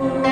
you.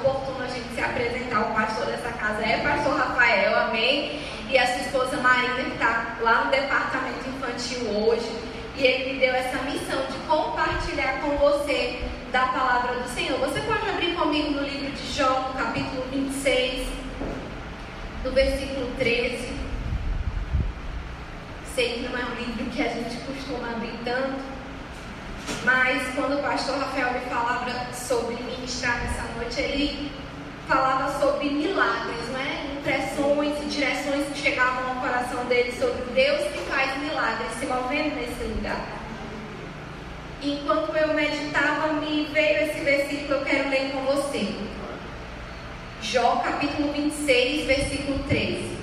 oportuno a gente se apresentar. O pastor dessa casa é pastor Rafael, amém? E a sua esposa Marina, que está lá no departamento infantil hoje. E ele me deu essa missão de compartilhar com você da palavra do Senhor. Você pode abrir comigo no livro de Jó, no capítulo 26, no versículo 13. Sei que não é um livro que a gente costuma abrir tanto, mas quando o pastor Rafael me falava sobre ministrar nessa noite, ele falava sobre milagres, né? Impressões e direções que chegavam ao coração dele sobre Deus que faz milagres se movendo nesse lugar. Enquanto eu meditava, me veio esse versículo, que eu quero ler com você. Jó capítulo 26, versículo 13.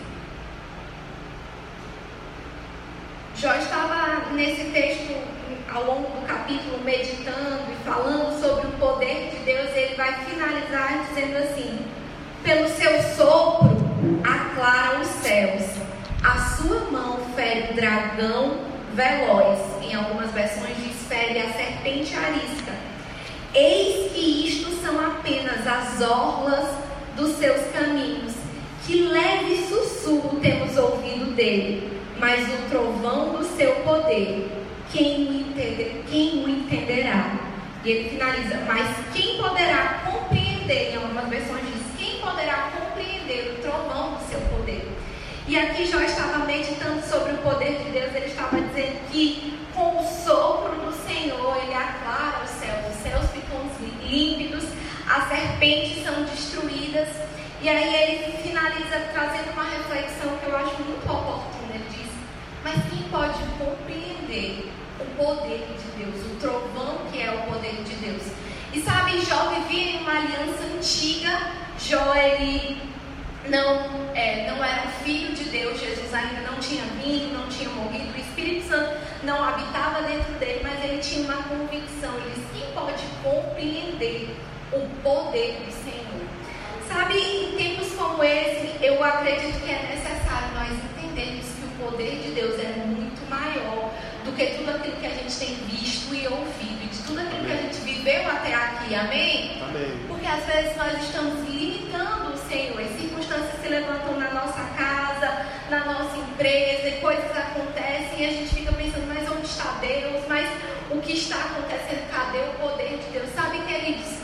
Jó estava nesse texto ao longo do capítulo meditando e falando sobre o poder de Deus, ele vai finalizar dizendo assim: Pelo seu sopro aclara os céus, a sua mão fere o dragão veloz. Em algumas versões diz fere a serpente arisca. Eis que isto são apenas as orlas dos seus caminhos. Que leve sussurro temos ouvido dele, mas o trovão do seu poder quem o, entender, quem o entenderá? E ele finaliza, mas quem poderá compreender, em algumas versões diz, quem poderá compreender o trovão do seu poder? E aqui Jó estava meditando sobre o poder de Deus, ele estava dizendo que com o sopro do Senhor ele aclara os céus, os céus ficam límpidos, as serpentes são destruídas. E aí ele finaliza trazendo uma reflexão que eu acho muito oportuna mas quem pode compreender o poder de Deus, o trovão que é o poder de Deus? E sabe, Jó vivia em uma aliança antiga. Jó, ele não, é, não era filho de Deus. Jesus ainda não tinha vindo, não tinha morrido. O Espírito Santo não habitava dentro dele, mas ele tinha uma convicção. Ele disse: quem pode compreender o poder do Senhor? Sabe, em tempos como esse, eu acredito que é necessário nós entendermos o poder de Deus é muito maior do que tudo aquilo que a gente tem visto e ouvido, e de tudo aquilo Amém. que a gente viveu até aqui. Amém? Amém? Porque às vezes nós estamos limitando o Senhor, as circunstâncias se levantam na nossa casa, na nossa empresa, e coisas acontecem, e a gente fica pensando, mas onde está Deus? Mas o que está acontecendo? Cadê o poder de Deus? Sabe, queridos?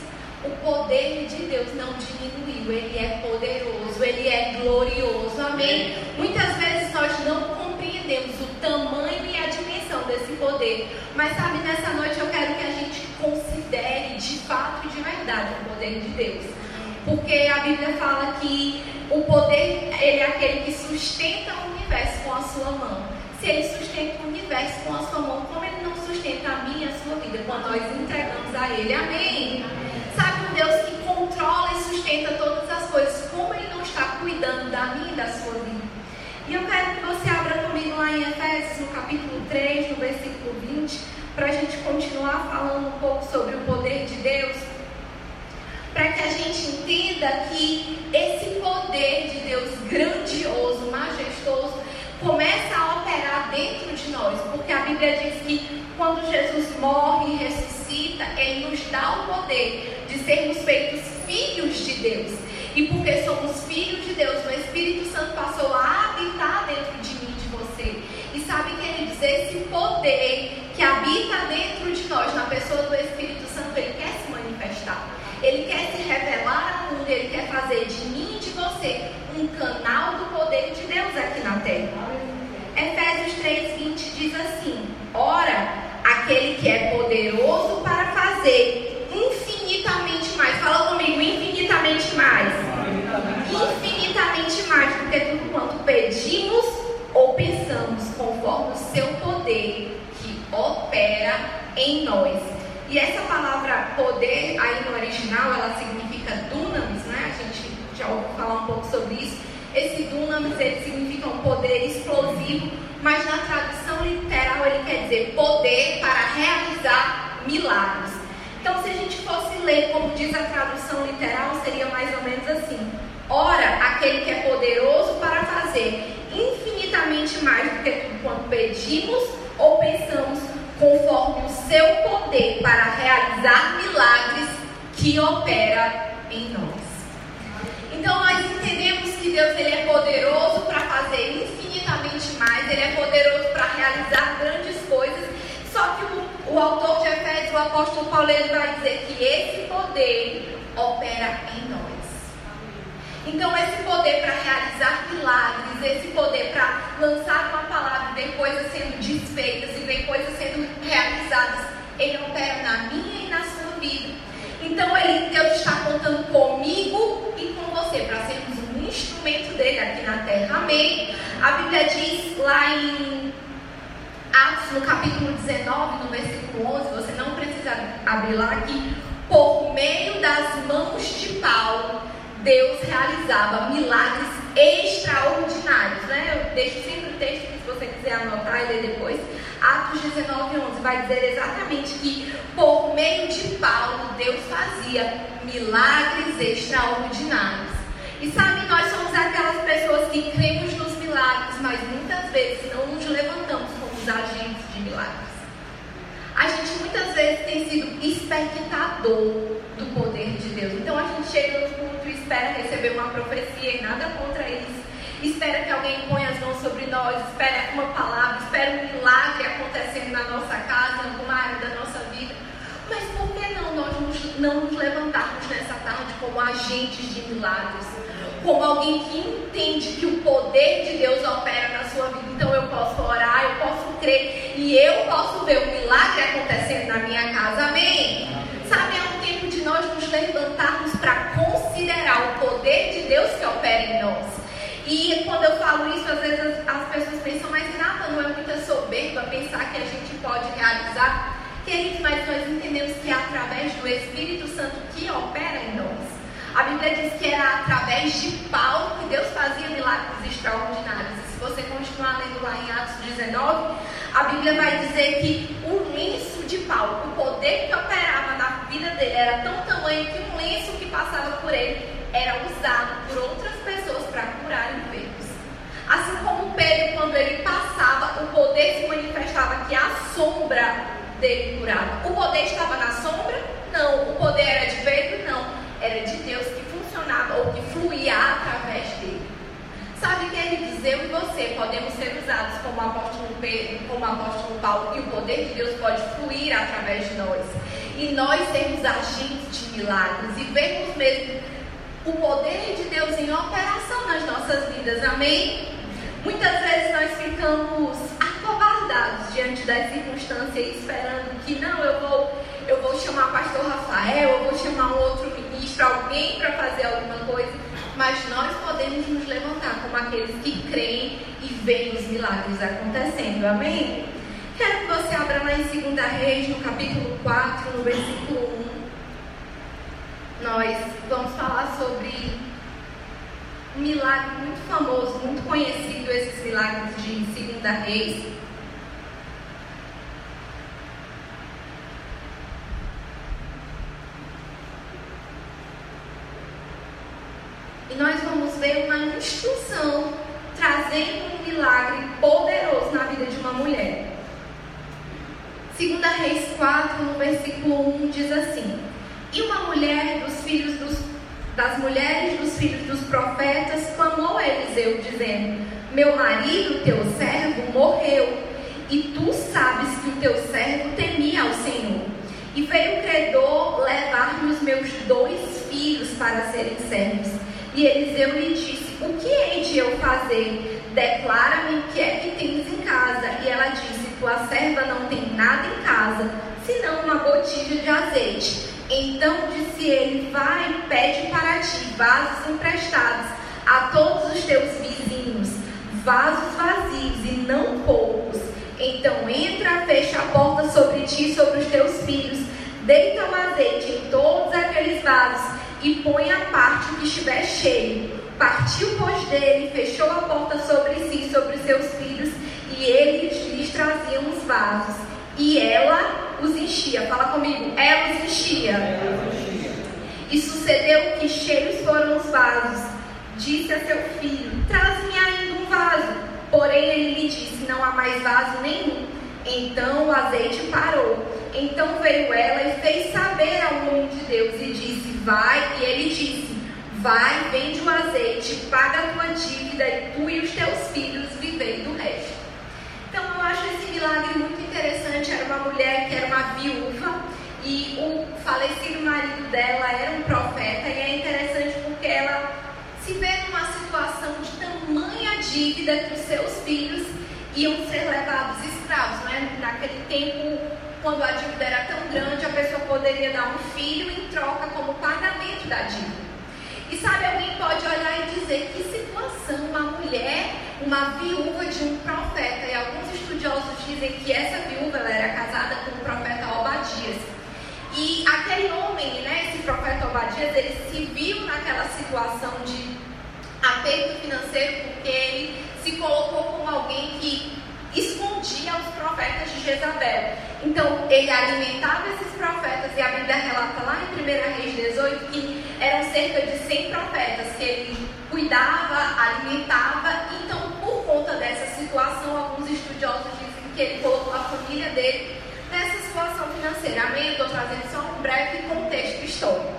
O poder de Deus não diminuiu, ele é poderoso, ele é glorioso, amém? Muitas vezes nós não compreendemos o tamanho e a dimensão desse poder, mas sabe, nessa noite eu quero que a gente considere de fato e de verdade o poder de Deus, porque a Bíblia fala que o poder, ele é aquele que sustenta o universo com a sua mão. Se ele sustenta o universo com a sua mão, como ele não sustenta a minha e a sua vida quando nós entregamos a ele? Amém? Sabe, um Deus que controla e sustenta todas as coisas, como Ele não está cuidando da minha e da sua vida. E eu quero que você abra comigo lá em Efésios, no capítulo 3, no versículo 20, para a gente continuar falando um pouco sobre o poder de Deus, para que a gente entenda que esse poder de Deus grandioso, majestoso, começa a operar dentro de nós, porque a Bíblia diz que quando Jesus morre e ressuscita, Ele nos dá o poder de sermos feitos filhos de Deus. E porque somos filhos de Deus, o Espírito Santo passou a habitar dentro de mim de você. E sabe, queridos, esse poder que habita dentro de nós, na pessoa do Espírito Santo, ele quer se manifestar. Ele quer se revelar ao mundo, ele quer fazer de mim e de você um canal do poder de Deus aqui na terra. Efésios 3,20 diz assim: Ora, aquele que é poderoso para fazer infinitamente mais. Fala comigo, infinitamente mais. Que tudo quanto pedimos ou pensamos, conforme o seu poder que opera em nós. E essa palavra poder aí no original, ela significa dunamis, né? A gente já ouviu falar um pouco sobre isso. Esse dunamis, ele significa um poder explosivo, mas na tradução literal ele quer dizer poder para realizar milagres. Então, se a gente fosse ler como diz a tradução literal, seria mais ou menos assim: Ora, aquele que é poderoso para fazer infinitamente mais do que tudo quanto pedimos ou pensamos, conforme o seu poder para realizar milagres que opera em nós. Então nós entendemos que Deus ele é poderoso para fazer infinitamente mais, ele é poderoso para realizar grandes coisas. Só que o, o autor de Efésios, o apóstolo Paulo, ele vai dizer que esse poder opera em nós. Então, esse poder para realizar milagres, esse poder para lançar uma palavra e ver coisas sendo desfeitas e ver coisas sendo realizadas, ele opera na minha e na sua vida. Então, ele, Deus está contando comigo e com você para sermos um instrumento dele aqui na terra. Amém? A Bíblia diz lá em Atos, no capítulo 19, no versículo 11, você não precisa abrir lá aqui, por meio das mãos de Paulo Deus realizava milagres extraordinários. Né? Eu deixo sempre o texto que se você quiser anotar e ler depois. Atos 19, 11 vai dizer exatamente que por meio de Paulo Deus fazia milagres extraordinários. E sabe, nós somos aquelas pessoas que cremos nos milagres, mas muitas vezes não nos levantamos como os agentes de milagres. A gente muitas vezes tem sido espectador do poder de Deus. Então a gente chega no culto e espera receber uma profecia e nada contra eles. Espera que alguém ponha as mãos sobre nós, espera uma palavra, espera um milagre acontecendo na nossa casa, em alguma área da nossa vida. Mas por que não nós não nos levantarmos nessa tarde como agentes de milagres? Como alguém que entende que o poder de Deus opera na sua vida. Então eu posso orar, eu posso crer e eu posso ver o milagre acontecendo na minha casa. Amém? Sabe, é um tempo de nós nos levantarmos para considerar o poder de Deus que opera em nós. E quando eu falo isso, às vezes as, as pessoas pensam, mas Renata, não é muita soberba pensar que a gente pode realizar Queridos, mas nós entendemos que é através do Espírito Santo que opera em nós. A Bíblia diz que era através de Paulo que Deus fazia milagres extraordinários. E se você continuar lendo lá em Atos 19, a Bíblia vai dizer que o lenço de Paulo, o poder que operava na vida dele era tão tamanho que um lenço que passava por ele era usado por outras pessoas para curar enfermos. Assim como Pedro, quando ele passava, o poder se manifestava que a sombra dele curava. O poder estava na sombra? Não. O poder era de Pedro? Não. Era de Deus que funcionava ou que fluía através dele. Sabe, queridos, eu e você podemos ser usados como apóstolo Pedro, como apóstolo Paulo, e o poder de Deus pode fluir através de nós. E nós sermos agentes de milagres e vermos mesmo o poder de Deus em operação nas nossas vidas. Amém? Muitas vezes nós ficamos acovardados diante das circunstâncias, esperando que não, eu vou, eu vou chamar o pastor Rafael, eu vou chamar um outro ministro, alguém para fazer alguma coisa. Mas nós podemos nos levantar como aqueles que creem e veem os milagres acontecendo. Amém? Quero que você abra lá em 2 Reis, no capítulo 4, no versículo 1. Nós vamos falar sobre um milagre muito famoso, muito conhecido, esses milagres de 2 Reis. E nós vamos ver uma instrução trazendo um milagre poderoso na vida de uma mulher. 2 Reis 4, no versículo 1, diz assim: E uma mulher dos filhos dos, das mulheres dos filhos dos profetas clamou a Eliseu, dizendo: Meu marido, teu servo, morreu, e tu sabes que o teu servo temia ao Senhor. E veio o credor levar-me os meus dois filhos para serem servos. E Eliseu lhe disse: O que hei de eu fazer? Declara-me o que é que tens em casa. E ela disse: Tua serva não tem nada em casa, senão uma botija de azeite. Então disse ele: Vai e pede para ti vasos emprestados a todos os teus vizinhos, vasos vazios e não poucos. Então entra, fecha a porta sobre ti e sobre os teus filhos, deita o azeite em todos aqueles vasos e põe a parte que estiver cheio. Partiu, pois, dele, fechou a porta sobre si, sobre os seus filhos, e lhes traziam os vasos. E ela os enchia. Fala comigo, ela os enchia. Ela os enchia. E sucedeu que cheios foram os vasos. Disse a seu filho: Traz-me ainda um vaso. Porém, ele lhe disse: Não há mais vaso nenhum. Então o azeite parou. Então veio ela e fez saber ao homem de Deus e disse: Vai, e ele disse: Vai, vende o azeite, paga a tua dívida, e tu e os teus filhos vivei do resto. Acho esse milagre muito interessante. Era uma mulher que era uma viúva e o falecido marido dela era um profeta, e é interessante porque ela se vê numa situação de tamanha dívida que os seus filhos iam ser levados escravos. Né? Naquele tempo, quando a dívida era tão grande, a pessoa poderia dar um filho em troca como pagamento da dívida. E sabe, alguém pode olhar e dizer que situação uma mulher, uma viúva de um profeta, e alguns estudiosos dizem que essa viúva era casada com o profeta Obadias. E aquele homem, né, esse profeta Obadias, ele se viu naquela situação de aperto financeiro porque ele se colocou como alguém que escondia os profetas de Jezabel. Então, ele alimentava esses profetas, e a Bíblia relata lá em 1 Reis 18 que eram cerca de 100 profetas que ele cuidava, alimentava. Então, por conta dessa situação, alguns estudiosos dizem que ele colocou a família dele nessa situação financeira. Amém? Eu estou trazendo só um breve contexto histórico.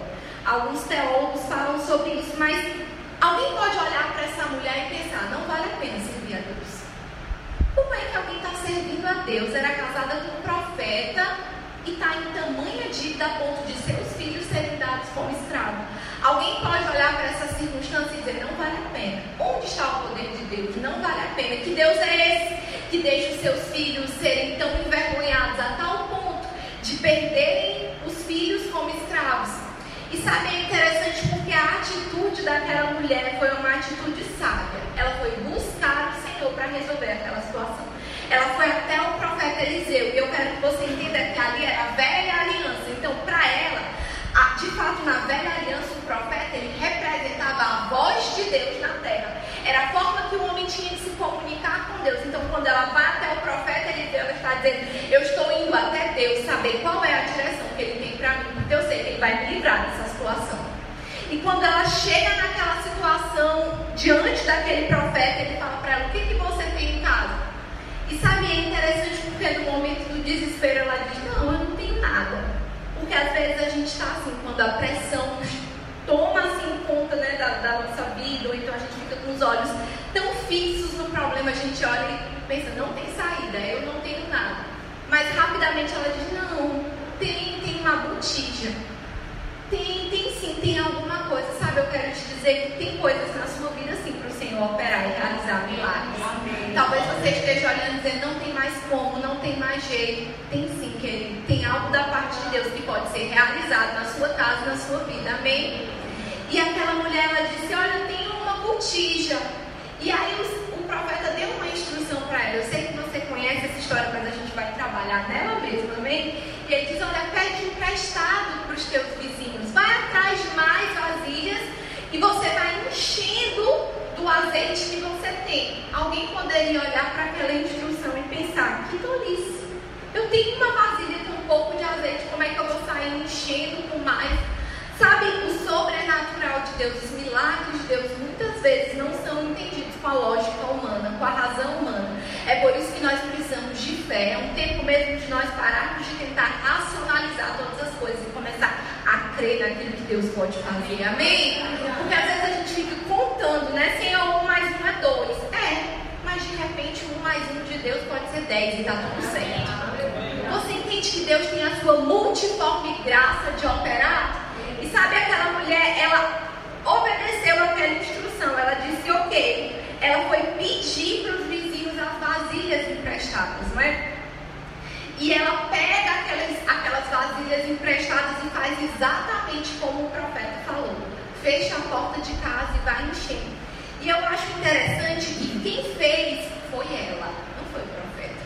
Alguns teólogos falam sobre isso, mas alguém pode olhar para essa mulher e pensar: não vale a pena servir a Deus. Como é que alguém está servindo a Deus? Era casada com um profeta e está em tamanha dívida a ponto de seus filhos serem dados como escravos. Alguém pode olhar para essa circunstância e dizer: não vale a pena. Onde está o poder de Deus? Não vale a pena. Que Deus é esse que deixa os seus filhos serem tão envergonhados a tal ponto de perderem os filhos como escravos? E sabe, é interessante porque a atitude daquela mulher foi uma atitude sábia. Ela foi buscar o Senhor para resolver aquela situação. Ela foi até o profeta Eliseu. E eu quero que você entenda que ali era a velha aliança. Então, para ela, de fato, na velha aliança, o profeta ele representava a voz de Deus na terra. Era a forma que o homem tinha de se comunicar com Deus. Então, quando ela vai até o profeta Eliseu, ela está dizendo: Eu estou indo até Deus saber qual é a direção que ele tem para mim, porque eu sei que ele vai me livrar dessa situação. E quando ela chega naquela situação, diante daquele profeta, ele fala para ela: O que, que você tem em casa? E sabe, é interessante porque no momento do desespero ela diz: Não, eu não tenho nada. Porque às vezes a gente está assim, quando a pressão toma assim conta né, da, da, nossa vida, ou então a gente fica com os olhos tão fixos no problema, a gente olha e pensa: Não tem saída, eu não tenho nada. Mas rapidamente ela diz: Não, tem, tem uma botija. Tem, tem sim, tem alguma coisa, sabe? Eu quero te dizer que tem coisas na sua vida sim para o Senhor operar e realizar milagres. Talvez você esteja olhando e dizendo, não tem mais como, não tem mais jeito. Tem sim, querido. Tem algo da parte de Deus que pode ser realizado na sua casa, na sua vida. Amém? E aquela mulher, ela disse, olha, tem uma botija. E aí o, o profeta deu uma instrução para ela. Eu sei que você conhece essa história, mas a gente vai trabalhar nela mesmo, amém? E ele diz, olha, pede emprestado para os teus vizinhos. Vai atrás de mais vasilhas e você vai enchendo do azeite que você tem. Alguém poderia olhar para aquela instrução e pensar, que tolice. Eu tenho uma vasilha com um pouco de azeite, como é que eu vou sair enchendo com mais? Sabe, o sobrenatural de Deus, os milagres de Deus, muitas vezes não são entendidos com a lógica humana, com a razão humana. É por isso que nós precisamos de fé. É um tempo mesmo de nós pararmos de tentar racionalizar todas as coisas e começar a crer naquilo que Deus pode fazer. Amém? Porque às vezes a gente fica contando, né? Senhor, um mais um é dois. É, mas de repente um mais um de Deus pode ser dez e tá tudo certo. Você entende que Deus tem a sua multiforme graça de operar? Sabe aquela mulher, ela obedeceu aquela instrução. Ela disse, ok. Ela foi pedir para os vizinhos as vasilhas emprestadas, não é? E ela pega aquelas, aquelas vasilhas emprestadas e faz exatamente como o profeta falou. Fecha a porta de casa e vai enchendo. E eu acho interessante que quem fez foi ela, não foi o profeta.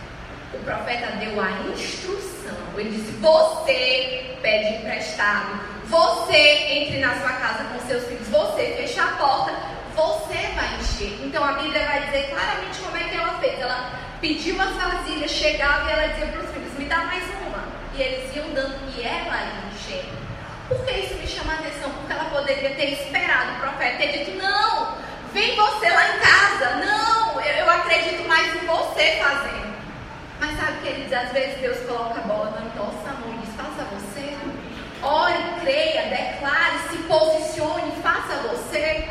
O profeta deu a instrução. Ele disse: Você pede emprestado. Você entre na sua casa com seus filhos. Você fecha a porta. Você vai encher. Então a Bíblia vai dizer claramente como é que ela fez. Ela pediu as vasilhas, chegava e ela dizia para os filhos: Me dá mais uma. E eles iam dando e ela ia enchendo. Por que isso me chama a atenção? Porque ela poderia ter esperado o profeta ter dito: Não, vem você lá em casa. Não, eu, eu acredito mais em você fazendo. Mas sabe, queridos, às vezes Deus coloca a bola na nossa mão e diz: Faça você. Ore, creia, declare, se posicione, faça você.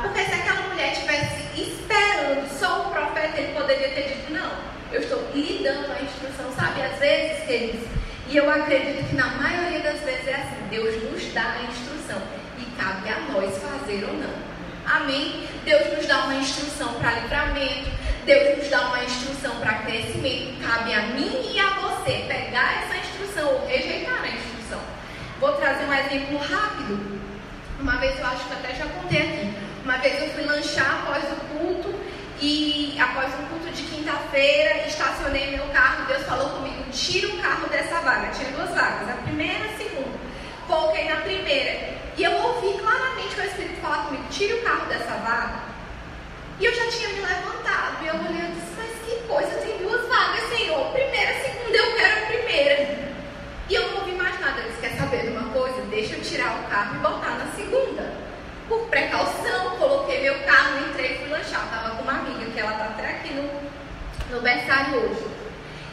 Porque se aquela mulher estivesse esperando só o profeta, ele poderia ter dito: Não, eu estou lhe dando a instrução. Sabe, às vezes, queridos, e eu acredito que na maioria das vezes é assim: Deus nos dá a instrução e cabe a nós fazer ou não. Amém? Deus nos dá uma instrução para livramento, Deus nos dá uma instrução para crescimento. Cabe a mim e a você pegar essa instrução ou rejeitar a instrução. Vou trazer um exemplo rápido. Uma vez eu acho que até já contei aqui. Uma vez eu fui lanchar após o culto e após o culto de quinta-feira, estacionei meu carro. Deus falou comigo: tira o carro dessa vaga. Tinha duas vagas, a primeira e a segunda. Coloquei na primeira. E eu ouvi claramente o Espírito falar comigo: tire o carro dessa vaga. E eu já tinha me levantado. E eu olhei e disse: Mas que coisa, tem duas vagas, Senhor. Primeira, segunda, eu quero a primeira. E eu não ouvi mais nada. Eu disse: Quer saber de uma coisa? Deixa eu tirar o carro e botar na segunda. Por precaução, coloquei meu carro, entrei e fui lanchar. Estava com uma amiga que ela está até aqui no, no berçário hoje.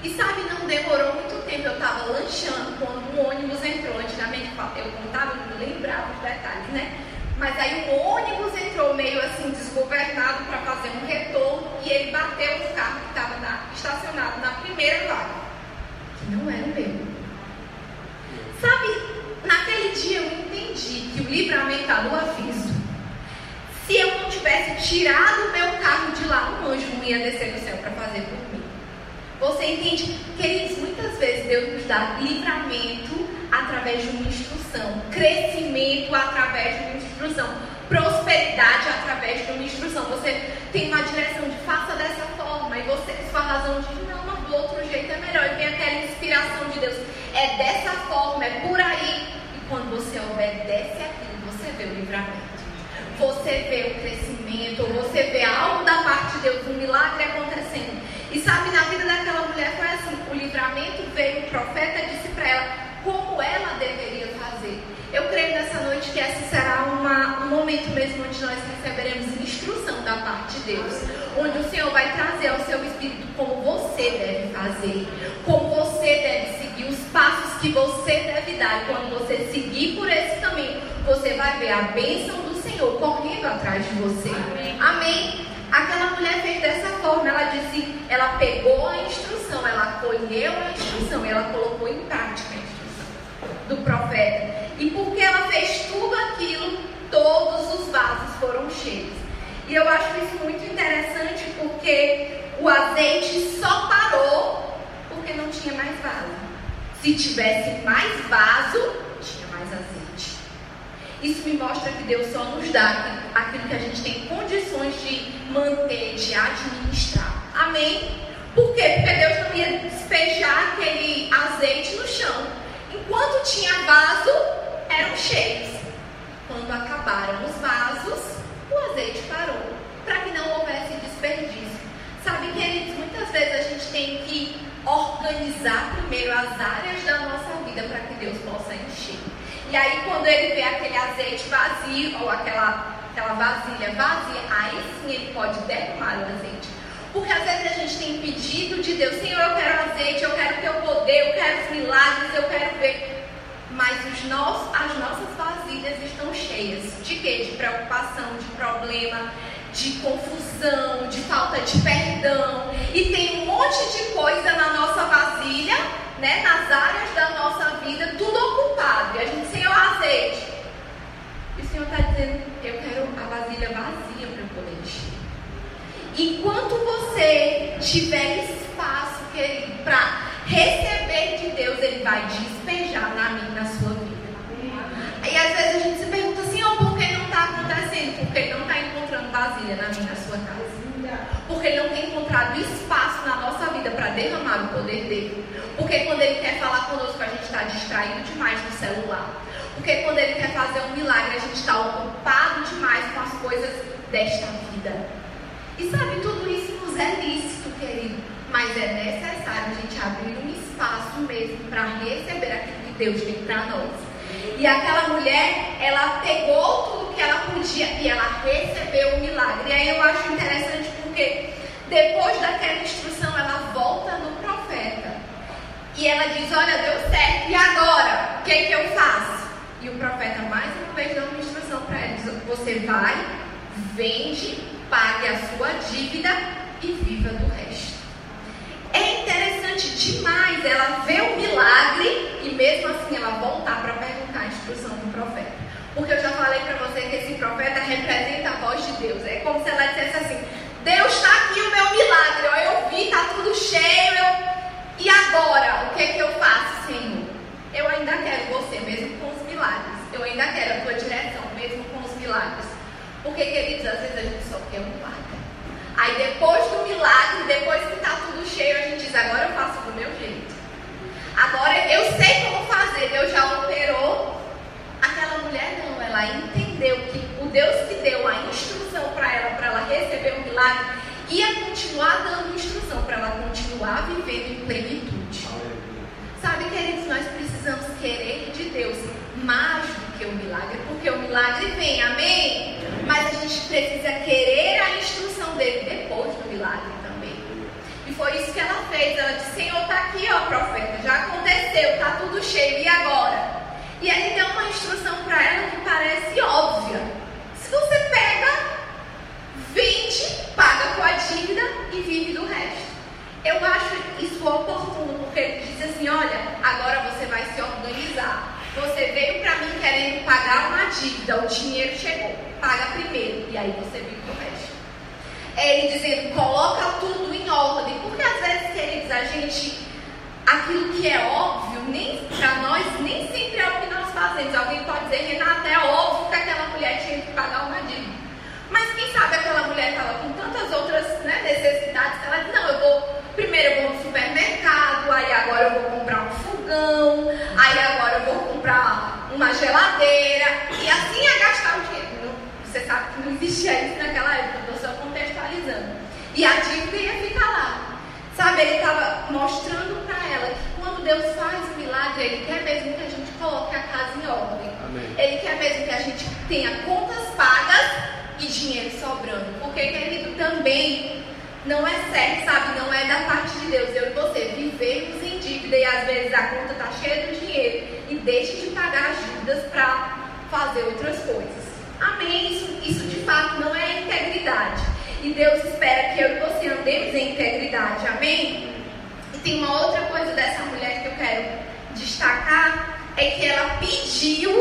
E sabe, não demorou muito tempo. Eu estava lanchando quando um ônibus entrou. Antigamente eu contava, não lembrava os detalhes, né? Mas aí o ônibus entrou meio assim desgovernado para fazer um retorno e ele bateu no carro que estava estacionado na primeira vaga, que não era o meu. Sabe, naquele dia eu entendi que o livramento está no aviso. Se eu não tivesse tirado o meu carro de lá, um anjo não ia descer do céu para fazer por mim. Você entende? Queridos, muitas vezes Deus nos dá livramento através de uma instrução, crescimento através de uma instrução, prosperidade através de uma instrução. Você tem uma direção de faça dessa forma e você, sua razão diz, não, mas do outro jeito é melhor de Deus. É dessa forma, é por aí. E quando você obedece aquilo, você vê o livramento. Você vê o crescimento, você vê algo da parte de Deus, um milagre acontecendo. E sabe, na vida daquela mulher foi assim: o livramento veio, o profeta disse para ela como ela deveria fazer. Eu creio nessa noite que esse será uma, um momento mesmo onde nós receberemos instrução da parte de Deus. Onde o Senhor vai trazer ao seu espírito como você deve fazer, como você deve seguir, os passos que você deve dar. E quando você seguir por esse caminho, você vai ver a bênção do Senhor correndo atrás de você. Amém. Amém. Aquela mulher fez dessa forma, ela disse, ela pegou a instrução, ela colheu a instrução, ela colocou em prática a instrução do profeta. E porque ela fez tudo aquilo, todos os vasos foram cheios. E eu acho isso muito interessante porque o azeite só parou porque não tinha mais vaso. Se tivesse mais vaso, tinha mais azeite. Isso me mostra que Deus só nos dá aquilo que a gente tem condições de manter, de administrar. Amém? Por quê? Porque Deus não ia despejar aquele azeite no chão. Enquanto tinha vaso, eram cheios. Quando acabaram os vasos, o azeite parou, para que não houvesse desperdício. Sabe, queridos, muitas vezes a gente tem que organizar primeiro as áreas da nossa vida para que Deus possa encher. E aí, quando ele vê aquele azeite vazio, ou aquela, aquela vasilha vazia, aí sim ele pode derramar o azeite. Porque às vezes a gente tem pedido de Deus, Senhor, eu quero azeite, eu quero teu poder, eu quero os milagres, eu quero ver mas os nossos, as nossas vasilhas estão cheias de quê? De preocupação, de problema, de confusão, de falta de perdão. E tem um monte de coisa na nossa vasilha, né, nas áreas da nossa vida, tudo ocupado. E a gente, Senhor, azeite. E o Senhor está dizendo, eu quero a vasilha vazia para eu poder encher. Enquanto você tiver espaço, para receber de Deus, Ele vai despejar na minha, na sua vida. E às vezes a gente se pergunta assim, oh, por que não está Porque Ele não está encontrando vasilha na minha, na sua casa. Porque Ele não tem encontrado espaço na nossa vida para derramar o poder dele. Porque quando Ele quer falar conosco, a gente está distraído demais no celular. Porque quando Ele quer fazer um milagre, a gente está ocupado demais com as coisas desta vida. E sabe, tudo isso nos é lícito, querido mas é necessário a gente abrir um espaço mesmo para receber aquilo que Deus tem para nós. E aquela mulher, ela pegou tudo que ela podia e ela recebeu o milagre. E aí eu acho interessante porque depois daquela instrução, ela volta no profeta. E ela diz: Olha, deu certo, e agora? O que, é que eu faço? E o profeta, mais uma vez, dá uma instrução para ela: diz, Você vai, vende, pague a sua dívida e viva do resto. É interessante demais ela ver o milagre e mesmo assim ela voltar para perguntar a instrução. Porque eu já falei para você que esse profeta representa a voz de Deus. É como se ela dissesse assim: Deus está aqui o meu milagre. Ó, eu vi, está tudo cheio. Eu... E agora? O que, que eu faço, Senhor? Eu ainda quero você, mesmo com os milagres. Eu ainda quero a tua direção, mesmo com os milagres. Porque, queridos, às vezes a gente só quer um milagre. Aí depois do milagre, depois que está tudo cheio, a gente diz, agora eu faço do meu jeito. Agora eu sei como fazer, Deus já operou. Aquela mulher não, ela entendeu que o Deus que deu a instrução para ela, para ela receber o milagre, ia continuar dando instrução para ela continuar vivendo em plenitude. Sabe, queridos, nós precisamos querer de Deus mais do que o milagre, porque o milagre vem, amém? Mas a gente precisa querer a instrução dele depois do milagre também. E foi isso que ela fez. Ela disse: Senhor, está aqui, ó, profeta, já aconteceu, está tudo cheio, e agora? E ele deu uma instrução para ela que parece óbvia. Se você pega, vende, paga com a dívida e vive do resto. Eu acho isso oportuno, porque ele diz assim: olha, agora você vai se organizar. Você veio para mim querendo pagar uma dívida, o dinheiro chegou, paga primeiro e aí você vive o resto. É ele dizendo, coloca tudo em ordem, porque às vezes, queridos, a gente, aquilo que é óbvio, nem para nós, nem sempre é o que nós fazemos. Alguém pode dizer, Renata, é óbvio que aquela mulher tinha que pagar uma dívida. Mas quem sabe aquela mulher estava com tantas outras né, necessidades, ela diz, não, eu vou, primeiro eu vou no supermercado, aí agora eu vou comprar um fogão, aí agora eu vou comprar uma geladeira, e assim ia gastar o dinheiro. Você sabe que não existia isso naquela época, estou só contextualizando. E a dívida ia ficar lá. Sabe, ele estava mostrando para ela que quando Deus faz o milagre, Ele quer mesmo que a gente coloque a casa em ordem. Amém. Ele quer mesmo que a gente tenha contas pagas e dinheiro sobrando. Porque, querido, também não é certo, sabe? Não é da parte de Deus. Eu e você vivemos em dívida e às vezes a conta está cheia de dinheiro e deixa de pagar as dívidas para fazer outras coisas. Amém? Isso, isso de fato não é integridade. E Deus espera que eu e você andemos em integridade. Amém? E tem uma outra coisa dessa mulher que eu quero destacar: é que ela pediu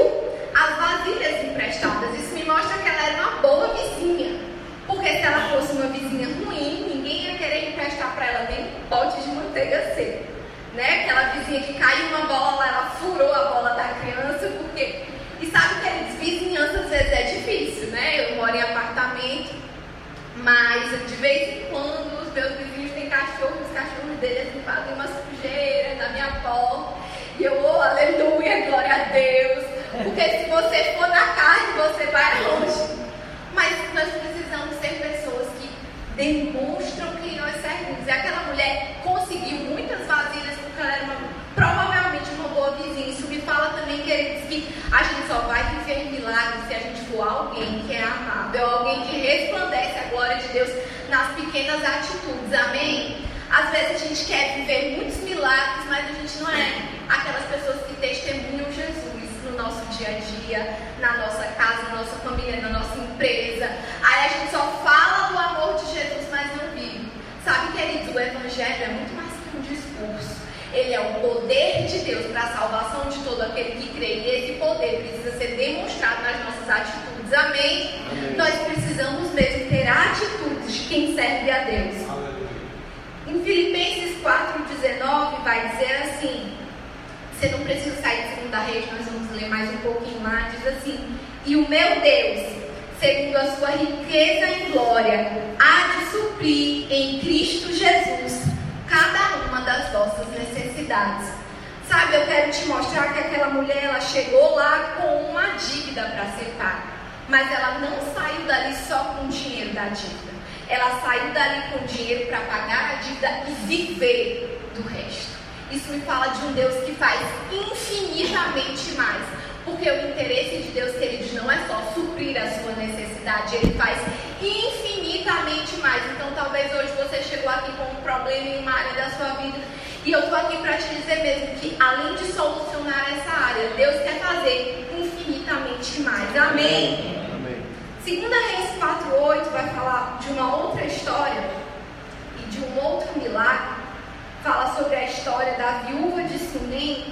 as vasilhas emprestadas. Isso me mostra que ela era uma boa vizinha. Porque se ela fosse uma vizinha ruim, ninguém ia querer emprestar para ela nem um pote de manteiga seca. Né? Aquela vizinha que caiu uma bola, ela furou a bola da criança, porque. E sabe que eles, vizinhança às vezes é difícil, né? Eu moro em apartamento, mas de vez em quando os meus vizinhos têm cachorro, os cachorros deles fazem uma sujeira na minha porta. E eu, oh, aleluia, glória a Deus. Porque se você for na carne, você vai longe. Mas nós precisamos ser pessoas que demonstram quem nós servimos. E aquela mulher conseguiu muitas vasilhas porque ela era uma, provavelmente uma boa vizinha. Isso me queridos, que a gente só vai viver milagres se a gente for alguém que é amável, alguém que resplandece a glória de Deus nas pequenas atitudes. Amém? Às vezes a gente quer viver muitos milagres, mas a gente não é aquelas pessoas que testemunham Jesus no nosso dia a dia, na nossa casa, na nossa família, na nossa empresa. Aí a gente só fala do amor de Jesus, mas não vive. Sabe, queridos, o Evangelho é muito mais que um discurso. Ele é o poder de Deus para a salvação de todo aquele que crê. E esse poder precisa ser demonstrado nas nossas atitudes. Amém? Amém. Nós precisamos mesmo ter atitudes de quem serve a Deus. Amém. Em Filipenses 4,19 vai dizer assim: você não precisa sair de segunda rede, nós vamos ler mais um pouquinho lá. Diz assim: E o meu Deus, segundo a sua riqueza em glória, há de suprir em Cristo Jesus cada uma das vossas necessidades. Sabe, eu quero te mostrar que aquela mulher ela chegou lá com uma dívida para ser paga, mas ela não saiu dali só com o dinheiro da dívida. Ela saiu dali com dinheiro para pagar a dívida e viver do resto. Isso me fala de um Deus que faz infinitamente mais. Porque o interesse de Deus, queridos, não é só suprir a sua necessidade, ele faz infinitamente mais. Então, talvez hoje você chegou aqui com um problema em uma área da sua vida. E eu estou aqui para te dizer mesmo que, além de solucionar essa área, Deus quer fazer infinitamente mais. Amém? Amém. Segunda Reis 4.8 vai falar de uma outra história e de um outro milagre fala sobre a história da viúva de Sunem,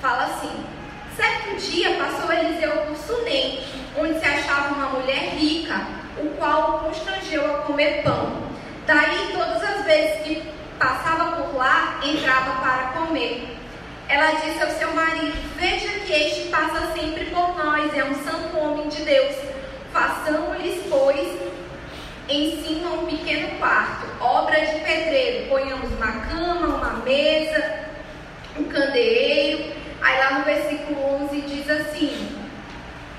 fala assim: certo dia passou Eliseu por Sunem, onde se achava uma mulher rica, o qual o constrangeu a comer pão. Daí, todas as vezes que passava por lá, entrava para comer. Ela disse ao seu marido: Veja que este passa sempre por nós, é um santo homem de Deus. Façamos-lhes, pois, em cima um pequeno quarto, obra de pedreiro. Ponhamos uma cama, uma mesa, um candeeiro. Aí lá no versículo 11 diz assim,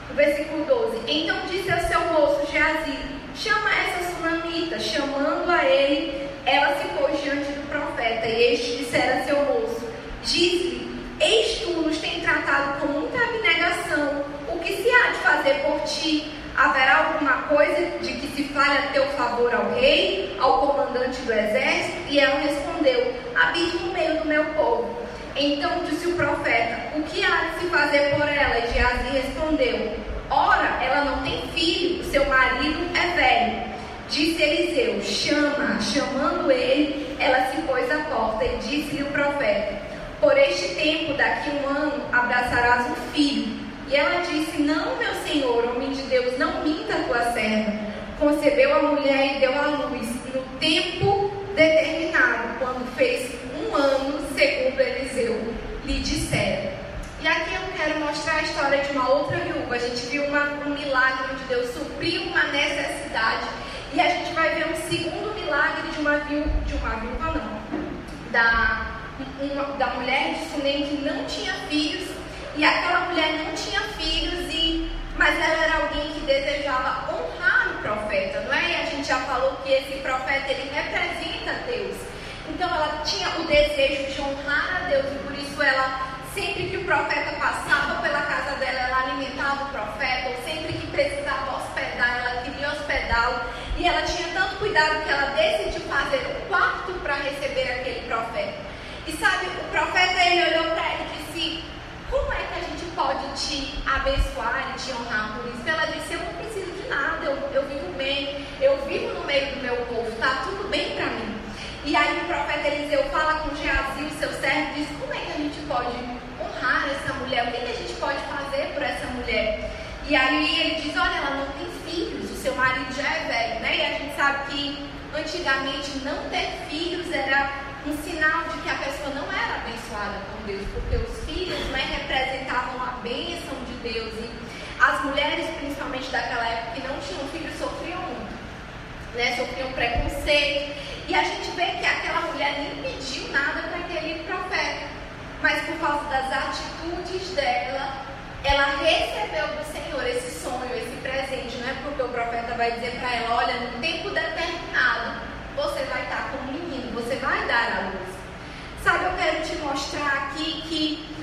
no versículo 12: Então disse ao seu moço Geazi: Chama essa sunamita. Chamando a ele, ela se pôs diante do profeta. E este dissera a seu moço: Diz-lhe: Eis tu nos tem tratado com muita abnegação. O que se há de fazer por ti? Haverá alguma coisa de que se fale a teu favor ao rei, ao comandante do exército? E ela respondeu: Habito no meio do meu povo. Então disse o profeta: O que há de se fazer por ela? E Geazi respondeu: Ora, ela não tem filho, seu marido é velho. Disse Eliseu: Chama. Chamando ele, ela se pôs à porta e disse-lhe o profeta: Por este tempo, daqui um ano, abraçarás um filho. E ela disse: Não, meu senhor, homem de Deus, não minta a tua serva. Concebeu a mulher e deu à luz no tempo determinado, quando fez um ano, lhe disseram. E aqui eu quero mostrar a história de uma outra viúva. A gente viu uma, um milagre onde Deus supriu uma necessidade. E a gente vai ver um segundo milagre de uma viúva, de uma viúva não, da, uma, da mulher de Sunem que não tinha filhos E aquela mulher não tinha filhos, e, mas ela era alguém que desejava honrar o profeta, não é? E a gente já falou que esse profeta ele representa Deus. Então ela tinha o desejo de honrar a Deus e por isso ela sempre que o profeta passava pela casa dela, ela alimentava o profeta, ou sempre que precisava hospedar, ela queria hospedá-lo. E ela tinha tanto cuidado que ela decidiu fazer um quarto para receber aquele profeta. E sabe, o profeta ele olhou para ela e disse: Como é que a gente pode te abençoar e te honrar por isso? Ela disse: Eu não preciso de nada, eu, eu vivo bem, eu vivo no meio do meu povo, está tudo bem para mim. E aí o profeta Eliseu fala com Geazi, seu servo, e diz: Como é que a gente pode honrar essa mulher? O que, que a gente pode fazer por essa mulher? E aí ele diz: Olha, ela não tem filhos, o seu marido já é velho, né? E a gente sabe que antigamente não ter filhos era um sinal de que a pessoa não era abençoada com Deus, porque os filhos né, representavam a bênção de Deus. E as mulheres, principalmente daquela época, que não tinham filhos, sofriam muito, né? Sofriam preconceito. E a gente vê que aquela mulher nem pediu nada para aquele profeta, mas por causa das atitudes dela, ela recebeu do Senhor esse sonho, esse presente. Não é porque o profeta vai dizer para ela: olha, no tempo determinado, você vai estar com um menino, você vai dar a luz. Sabe, eu quero te mostrar aqui que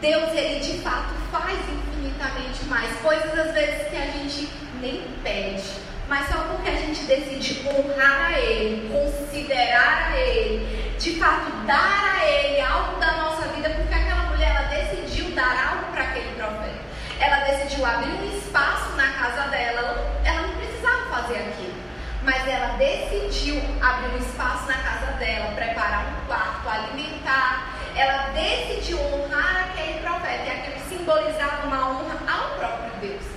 Deus, ele de fato faz infinitamente mais coisas, às vezes, que a gente nem pede mas só porque a gente decide honrar a Ele, considerar a Ele, de fato dar a Ele algo da nossa vida, porque aquela mulher ela decidiu dar algo para aquele profeta. Ela decidiu abrir um espaço na casa dela, ela, não precisava fazer aquilo, mas ela decidiu abrir um espaço na casa dela, preparar um quarto, alimentar. Ela decidiu honrar aquele profeta e aquilo simbolizava uma honra ao próprio Deus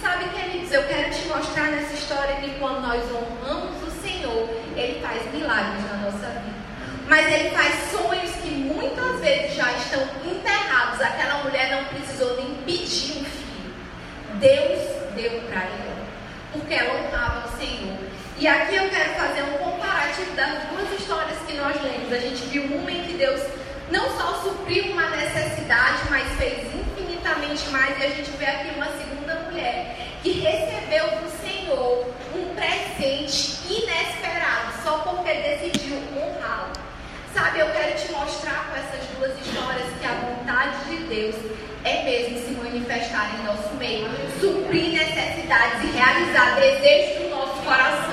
sabe, queridos, eu quero te mostrar nessa história que quando nós honramos o Senhor, Ele faz milagres na nossa vida. Mas Ele faz sonhos que muitas vezes já estão enterrados. Aquela mulher não precisou nem pedir um filho. Deus deu para ela, porque ela honrava o Senhor. E aqui eu quero fazer um comparativo das duas histórias que nós lemos. A gente viu uma em que Deus não só supriu uma necessidade, mas fez infinitamente mais. E a gente vê aqui uma segunda mulher que recebeu do Senhor um presente inesperado só porque decidiu honrá-lo. Sabe, eu quero te mostrar com essas duas histórias que a vontade de Deus é mesmo se manifestar em nosso meio, suprir necessidades e realizar desejos do nosso coração.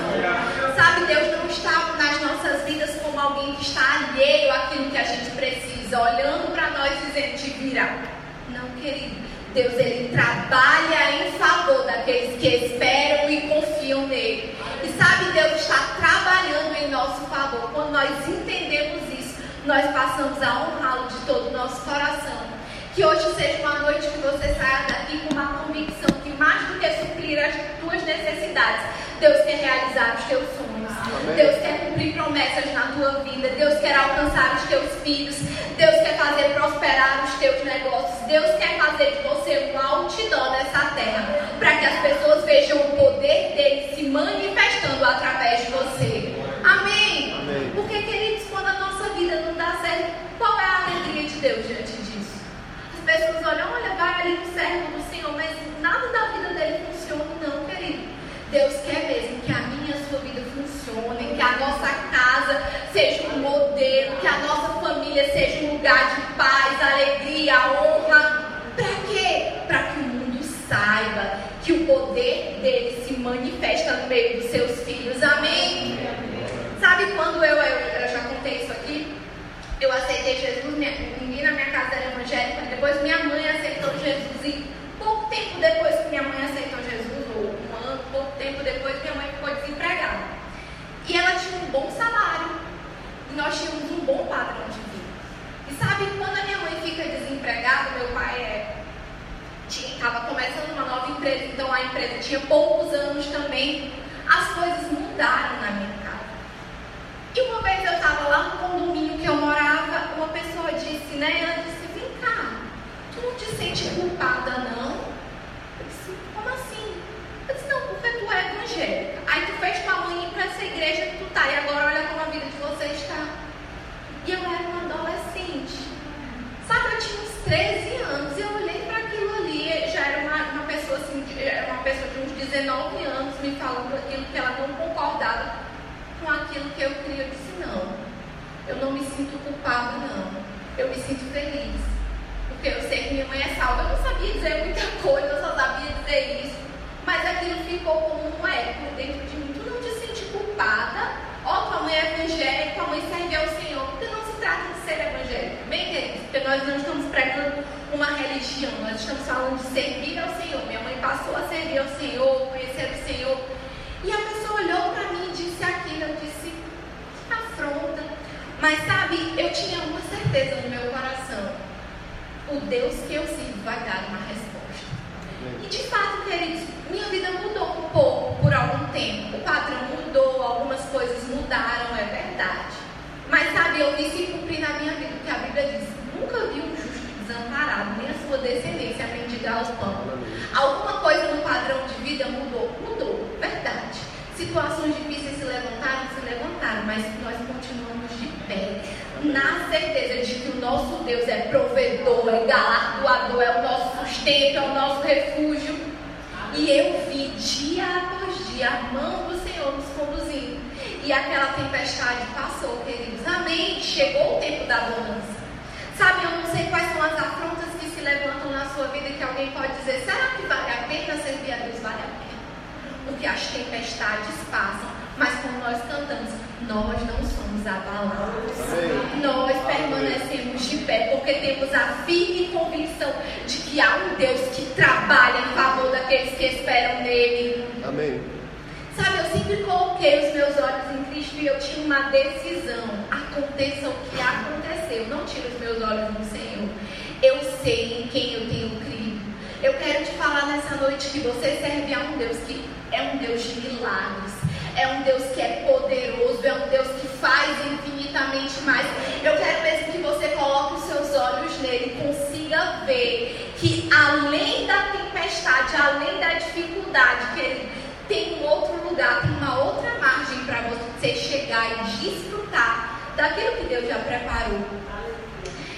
Sabe, Deus não está nas nossas vidas como alguém que está alheio àquilo que a gente precisa, olhando para nós dizendo te virar. Não, querido. Deus ele trabalha em favor daqueles que esperam e confiam nele. E sabe, Deus está trabalhando em nosso favor. Quando nós entendemos isso, nós passamos a honrá-lo de todo o nosso coração. Que hoje seja uma noite que você saia daqui com uma convicção que mais do que suprir as tuas necessidades, Deus quer realizar os teus sonhos. Amém. Deus quer cumprir promessas na tua vida. Deus quer alcançar os teus filhos. Deus quer fazer prosperar os teus negócios. Deus quer fazer de você um altidão nessa terra. Para que as pessoas vejam o poder dele se manifestando através de você. Amém? Amém. Porque, queridos, quando a nossa vida não dá certo, qual é a alegria de Deus diante disso? As pessoas olham, olha, vai ali no servo do Senhor, mas nada da vida dele funciona. Não, querido. Deus quer mesmo que a minha e a sua vida funcione, que a nossa casa seja um modelo, que a nossa família seja um lugar de paz, alegria, honra. Para quê? Para que o mundo saiba que o poder dele se manifesta no meio dos seus filhos. Amém? Sabe quando eu, eu, eu já contei isso aqui? Eu aceitei Jesus, minha, na minha casa era evangélica, depois minha mãe aceitou Jesus e pouco tempo depois que minha mãe aceitou Jesus, pouco tempo depois, minha mãe ficou desempregada. E ela tinha um bom salário. E nós tínhamos um bom padrão de vida. E sabe, quando a minha mãe fica desempregada, meu pai é estava começando uma nova empresa, então a empresa tinha poucos anos também, as coisas mudaram na minha casa. E uma vez eu estava lá no condomínio que eu morava, uma pessoa disse, né? Ela disse, vem cá, tu não te sente culpada não? tu é evangélica, aí tu fez tua mãe ir pra essa igreja que tu tá, e agora olha como a vida de você está. E eu era uma adolescente. Sabe, eu tinha uns 13 anos, e eu olhei para aquilo ali, já era uma, uma pessoa assim, uma pessoa de uns 19 anos me falando aquilo que ela não concordava com aquilo que eu queria. Eu disse, não, eu não me sinto culpada, não. Eu me sinto feliz. Porque eu sei que minha mãe é salva. Eu não sabia dizer muita coisa, eu só sabia dizer isso mas aquilo ficou como um eco dentro de mim. Tu não te sente culpada? Ó, oh, tua mãe é evangélica, tua mãe serve ao Senhor. Porque não se trata de ser evangélico. Bem, queridos, porque nós não estamos pregando uma religião, nós estamos falando de servir ao Senhor. Minha mãe passou a servir ao Senhor, conhecer o Senhor. E a pessoa olhou para mim e disse aquilo, eu disse, afronta. Mas sabe, eu tinha uma certeza no meu coração. O Deus que eu sirvo vai dar uma resposta. E de fato, queridos, minha vida mudou um pouco por algum tempo. O padrão mudou, algumas coisas mudaram, é verdade. Mas sabe, eu vi se cumprir na minha vida, porque a Bíblia diz, nunca vi um justo desamparado, nem a sua descendência mendigar o pão. Alguma coisa no padrão de vida mudou? Mudou, verdade. Situações difíceis se levantaram, se levantaram, mas nós. Na certeza de que o nosso Deus é provedor, é galardoador, é o nosso sustento, é o nosso refúgio. E eu vi dia após dia a mão do Senhor nos conduzindo. E aquela tempestade passou, queridos. Amém. Chegou o tempo da bonança. Sabe, eu não sei quais são as afrontas que se levantam na sua vida que alguém pode dizer, será que vale a pena servir a Deus? Vale a pena. Porque as tempestades passam, mas como nós cantamos, nós não somos abalados. Amém. De pé, porque temos a firme convicção de que há um Deus que trabalha em favor daqueles que esperam nele. Amém. Sabe, eu sempre coloquei os meus olhos em Cristo e eu tinha uma decisão. Aconteça o que aconteceu, não tiro os meus olhos do Senhor. Eu sei em quem eu tenho crido. Eu quero te falar nessa noite que você serve a um Deus que é um Deus de milagres. É um Deus que é poderoso, é um Deus que faz infinitamente mais. Eu quero mesmo que você coloque os seus olhos nele e consiga ver que além da tempestade, além da dificuldade, que ele tem um outro lugar, tem uma outra margem para você chegar e desfrutar daquilo que Deus já preparou.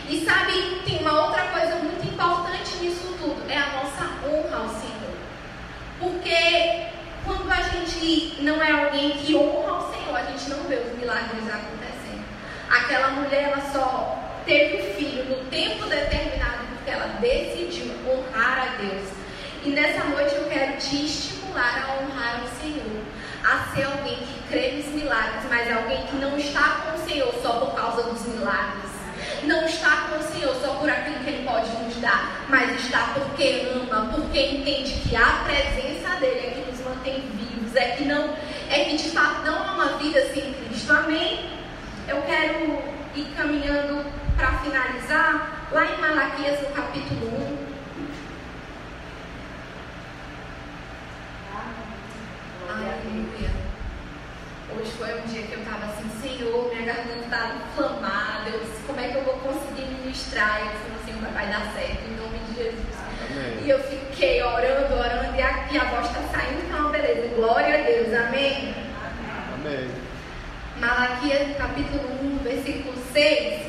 E sabe, tem uma outra coisa muito importante nisso tudo, é a nossa honra ao Senhor. Porque quando a gente não é alguém que honra ao Senhor, a gente não vê os milagres acontecendo. Aquela mulher, ela só teve o filho no tempo determinado porque ela decidiu honrar a Deus. E nessa noite eu quero te estimular a honrar o Senhor, a ser alguém que crê nos milagres, mas alguém que não está com o Senhor só por causa dos milagres. Não está com o Senhor só por aquilo que Ele pode nos dar, mas está porque ama, porque entende que a presença dele é que nos mantém vivos, é que não, é que de fato não há uma vida sem Cristo. Amém? Eu quero ir caminhando para finalizar, lá em Malaquias, no capítulo 1. Aleluia. Hoje foi um dia que eu estava assim, Senhor, minha garganta está inflamada. Eu disse, como é que eu vou conseguir ministrar? Eu disse, assim, vai dar certo, em nome de Jesus. Amém. E eu fiquei orando, orando, e a, e a voz está saindo, então, beleza. Glória a Deus, amém? Amém. Malaquias, capítulo 1, versículo 6.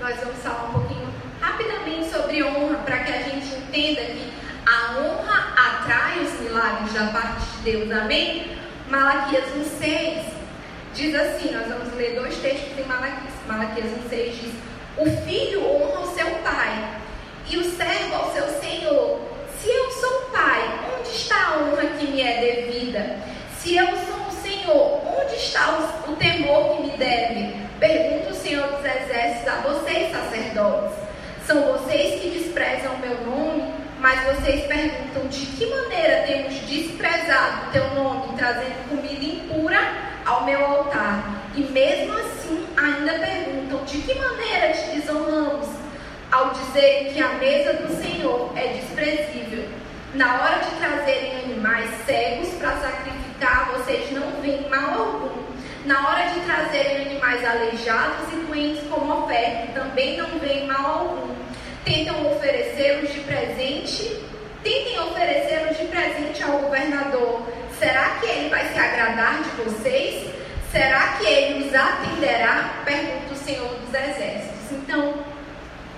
Nós vamos falar um pouquinho rapidamente sobre honra, para que a gente entenda que a honra atrai os milagres da parte de Deus, amém? Malaquias 1,6 diz assim: nós vamos ler dois textos em Malaquias. Malaquias 1,6 diz: O filho honra o seu pai, e o servo ao seu senhor. Se eu sou pai, onde está a honra que me é devida? Se eu sou o Senhor, onde está o, o temor que me deve? Pergunta o Senhor dos Exércitos a vocês, sacerdotes. São vocês que desprezam o meu nome? Mas vocês perguntam de que maneira temos desprezado o teu nome, trazendo comida impura ao meu altar. E mesmo assim ainda perguntam de que maneira te desonramos, ao dizerem que a mesa do Senhor é desprezível. Na hora de trazerem animais cegos para sacrificar, vocês não veem mal algum. Na hora de trazerem animais aleijados e doentes como oferta, também não veem mal algum tentam oferecê-los de presente, tentem oferecê-los de presente ao governador. Será que ele vai se agradar de vocês? Será que ele os atenderá? Pergunta o Senhor dos Exércitos. Então,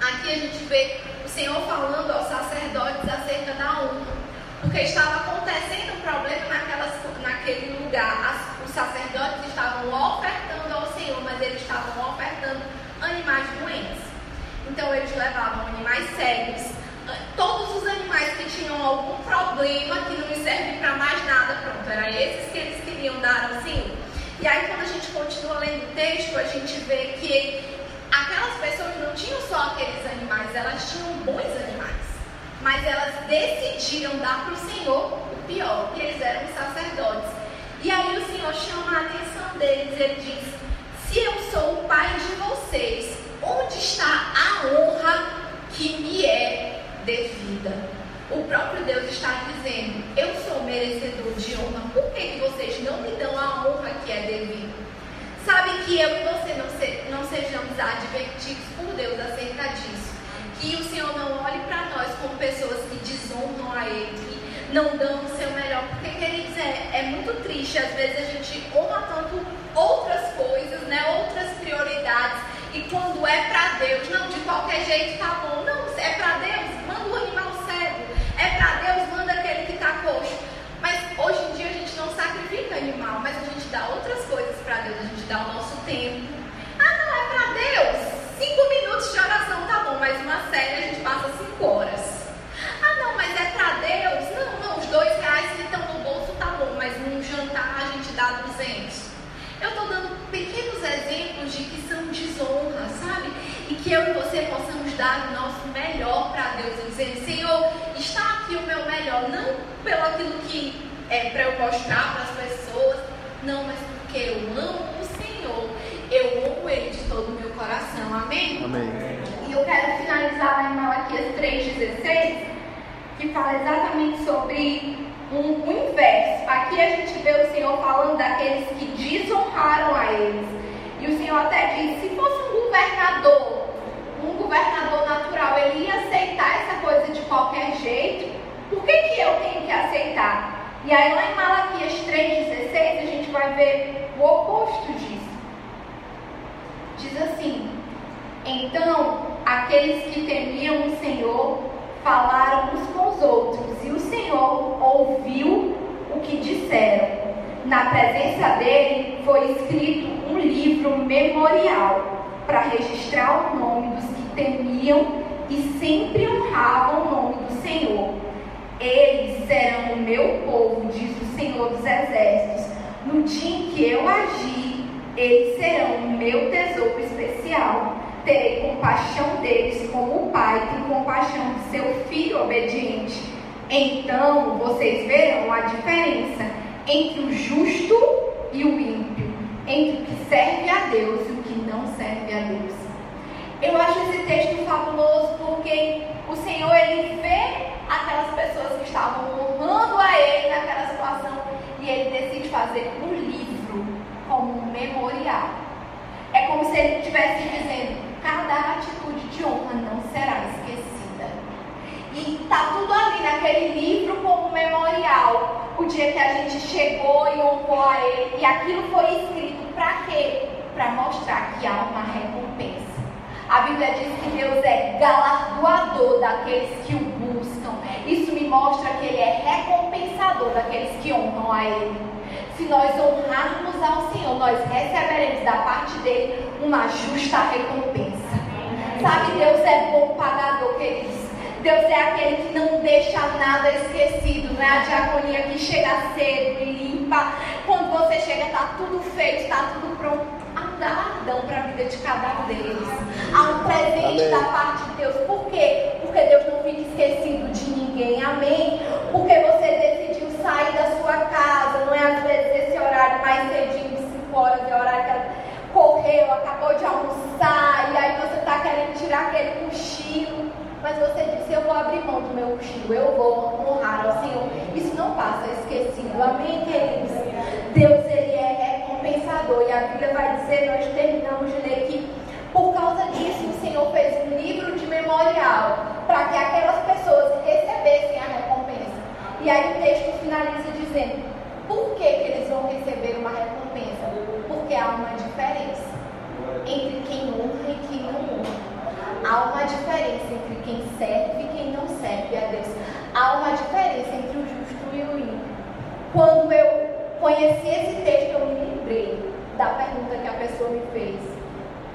aqui a gente vê o Senhor falando aos sacerdotes acerca da honra. Porque estava acontecendo um problema naquelas, naquelas lugar, as, os sacerdotes estavam ofertando ao Senhor, mas eles estavam ofertando animais doentes. Então eles levavam animais cegos, todos os animais que tinham algum problema, que não me serve para mais nada, pronto, era esses que eles queriam dar ao Senhor. E aí quando a gente continua lendo o texto, a gente vê que aquelas pessoas não tinham só aqueles animais, elas tinham bons animais. Mas elas decidiram dar para o Senhor o pior, que eles eram sacerdotes. E aí o Senhor chama a atenção deles, ele diz: Se eu sou o pai de vocês, onde está a honra que me é devida? O próprio Deus está dizendo: Eu sou merecedor de honra, por que, que vocês não me dão a honra que é devida? Sabe que eu e você não, se, não sejamos advertidos por Deus acerca disso. Que o Senhor não olhe para nós como pessoas que desonram a Ele, que não dão o seu melhor. Porque, queridos, é, é muito triste. Às vezes a gente honra tanto outras coisas, né, outras prioridades. E quando é para Deus, não, de qualquer jeito tá bom. Não, é para Deus, manda o animal cego. É para Deus, manda aquele que está coxo. Mas hoje em dia a gente não sacrifica animal, mas a gente dá outras coisas para Deus, a gente dá o nosso tempo. Ah, não, é para Deus. Cinco minutos de mas uma série a gente passa cinco horas. Ah, não, mas é para Deus? Não, não, os dois reais que estão no bolso tá bom, mas num jantar a gente dá 200. Eu estou dando pequenos exemplos de que são desonras, sabe? E que eu e você possamos dar o nosso melhor para Deus, dizendo, Senhor, está aqui o meu melhor, não pelo aquilo que é para eu mostrar para as pessoas, não, mas porque eu amo o Senhor, eu amo Ele de todo o meu coração, amém? Amém. Eu quero finalizar lá em Malaquias 3,16, que fala exatamente sobre um, um inverso. Aqui a gente vê o Senhor falando daqueles que desonraram a eles. E o Senhor até diz: se fosse um governador, um governador natural, ele ia aceitar essa coisa de qualquer jeito, por que, que eu tenho que aceitar? E aí lá em Malaquias 3,16 a gente vai ver o oposto disso. Diz assim: Então aqueles que temiam o Senhor falaram uns com os outros, e o Senhor ouviu o que disseram. Na presença dele foi escrito um livro memorial para registrar o nome dos que temiam e sempre honravam o nome do Senhor. Eles serão o meu povo, diz o Senhor dos Exércitos. No dia em que eu agir, eles serão o meu tesouro especial terei compaixão deles como o pai tem compaixão de seu filho obediente. Então vocês verão a diferença entre o justo e o ímpio, entre o que serve a Deus e o que não serve a Deus. Eu acho esse texto fabuloso porque o Senhor ele vê aquelas pessoas que estavam honrando a Ele naquela situação e Ele decide fazer um livro como um memorial. É como se Ele estivesse dizendo: cada atitude de honra não será esquecida. E está tudo ali naquele livro como memorial. O dia que a gente chegou e honrou a ele. E aquilo foi escrito para quê? Para mostrar que há uma recompensa. A Bíblia diz que Deus é galardoador daqueles que o buscam. Isso me mostra que Ele é recompensador daqueles que honram a Ele. Se nós honrarmos ao Senhor, nós receberemos da parte dele uma justa recompensa. Sabe, Deus é bom pagador, queridos. Deus é aquele que não deixa nada esquecido, não é a diaconia que chega cedo e limpa. Quando você chega, está tudo feito, está tudo pronto. Há um galardão para a vida de cada um deles. Há um presente Amém. da parte de Deus. Por quê? Porque Deus não fica esquecido de ninguém. Amém? Porque você decidiu sair da sua casa, não é às vezes esse horário mais cedinho, 5 horas, é horário que ela correu, acabou de almoçar, e aí você está querendo tirar aquele cochilo. Mas você disse, eu vou abrir mão do meu cochilo, eu vou honrar ao Senhor. Isso não passa esquecido. Amém, queridos? Deus, Ele é recompensador. E a Bíblia vai dizer, nós terminamos de ler que por causa disso o Senhor fez um livro de memorial para que aquelas pessoas recebessem a recompensa. E aí o texto finaliza dizendo, por que, que eles vão receber uma recompensa? Porque há uma diferença entre quem honra e quem não honra. Há uma diferença entre quem serve e quem não serve a Deus. Há uma diferença entre o justo e o ímpio. Quando eu conheci esse texto, eu me lembrei da pergunta que a pessoa me fez.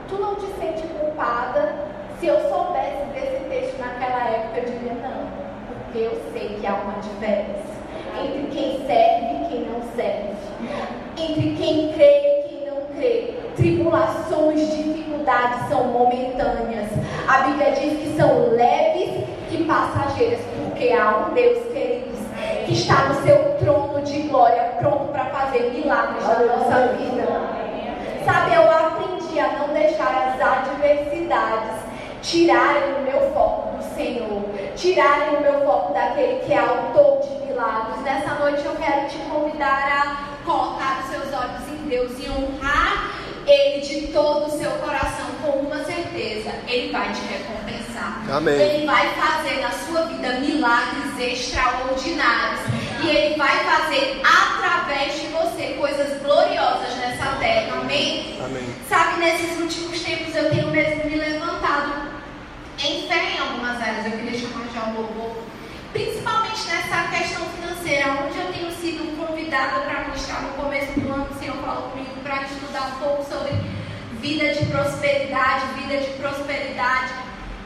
Tu não te sente culpada? Se eu soubesse desse texto naquela época, eu diria não, porque eu sei que há uma diferença entre quem serve e quem não serve, entre quem crê e quem não crê. Tribulações, dificuldades são momentâneas. A Bíblia diz que são leves e passageiras, porque há um Deus, queridos, que está no seu trono de glória, pronto para fazer milagres na nossa vida. Sabe, eu aprendi a não deixar as adversidades tirarem o meu foco do Senhor, tirarem o meu foco daquele que é autor de milagres. Nessa noite eu quero te convidar a colocar os seus olhos em Deus e honrar Ele de todo o seu coração, com uma certeza: Ele vai te recompensar. Amém. Ele vai fazer na sua vida milagres extraordinários. E Ele vai fazer através de você coisas gloriosas nessa terra. Amém? Amém. Sabe, nesses últimos tempos eu tenho mesmo me levantado em fé em algumas áreas. Eu queria chamar já o louvor. Principalmente nessa questão financeira, onde eu tenho sido convidada para ministrar no começo do ano, o Senhor falou comigo para estudar um pouco sobre vida de prosperidade, vida de prosperidade.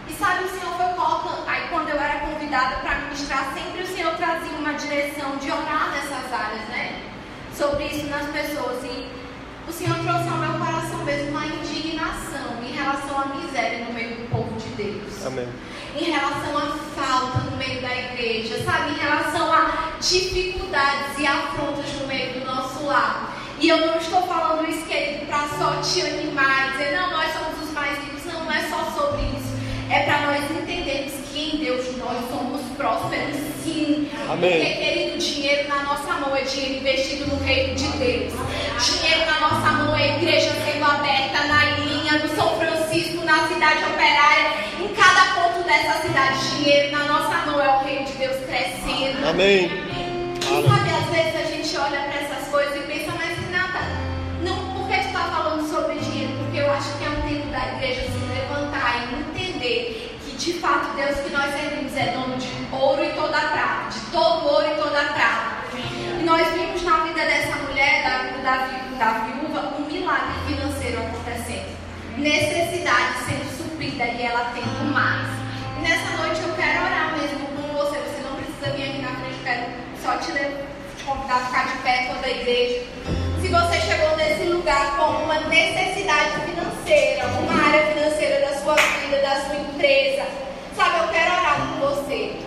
E sabe, o Senhor foi colocando, aí quando eu era convidada para ministrar, sempre o Senhor trazia uma direção de orar nessas áreas, né? Sobre isso nas pessoas. E o Senhor trouxe ao meu coração mesmo uma indignação em relação à miséria no meio do povo de Deus. Amém. Em relação à falta no meio da igreja, sabe? Em relação a dificuldades e afrontas no meio do nosso lar. E eu não estou falando isso, querido, para só te animar e dizer, não, nós somos os mais ricos. Não, não é só sobre isso. É para nós entendermos que em Deus nós somos prósperos, sim. Amém. Porque, querido, dinheiro na nossa mão é dinheiro investido no reino de Deus. Dinheiro na nossa mão é igreja sendo aberta na linha, no São Francisco, na cidade operária, em cada ponto dessa cidade. Dinheiro na nossa mão é o reino de Deus crescendo. Amém. E sabe, às vezes a gente olha para essas coisas e pensa, mas Renata, de fato Deus que nós servimos é dono de ouro e toda prata, de todo ouro e toda prata. E nós vimos na vida dessa mulher, da, da, da viúva, um milagre financeiro acontecendo. Necessidade sendo suprida e ela tendo mais. E nessa noite eu quero orar mesmo com você. Você não precisa vir aqui na frente, eu quero só te, te convidar a ficar de pé toda a igreja. Se você chegou nesse lugar com uma necessidade financeira, uma área financeira da sua vida, da sua empresa, sabe, eu quero orar com você.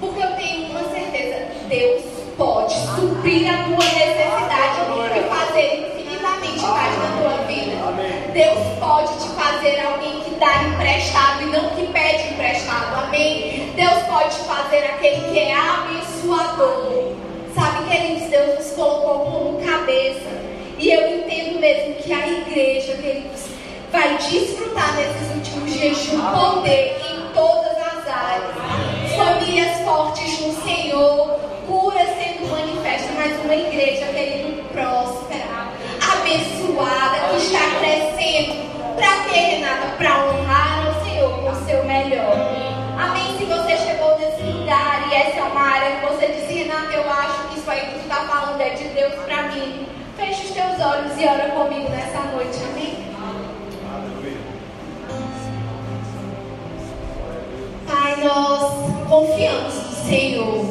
Porque eu tenho uma certeza, Deus pode suprir a tua necessidade e fazer infinitamente mais na tua vida. Deus pode te fazer alguém que dá emprestado e não que pede emprestado. Amém? Deus pode te fazer aquele que é abençoador. Sabe, queridos, Deus nos colocou como cabeça. E eu entendo mesmo que a igreja, queridos, vai desfrutar nesses últimos dias de um poder em todas as áreas. Famílias fortes no Senhor, cura sendo manifesta, mas uma igreja, querido, próspera, abençoada, que está crescendo. Para quê, Renata? Para honrar ao Senhor com o seu melhor. Amém? Se você chegou nesse lugar e essa é uma área que você disse, Renata, eu acho que isso aí que tu está falando é de Deus para mim. Feche os teus olhos e ora comigo nessa noite. Amém? Pai, nós confiamos no Senhor.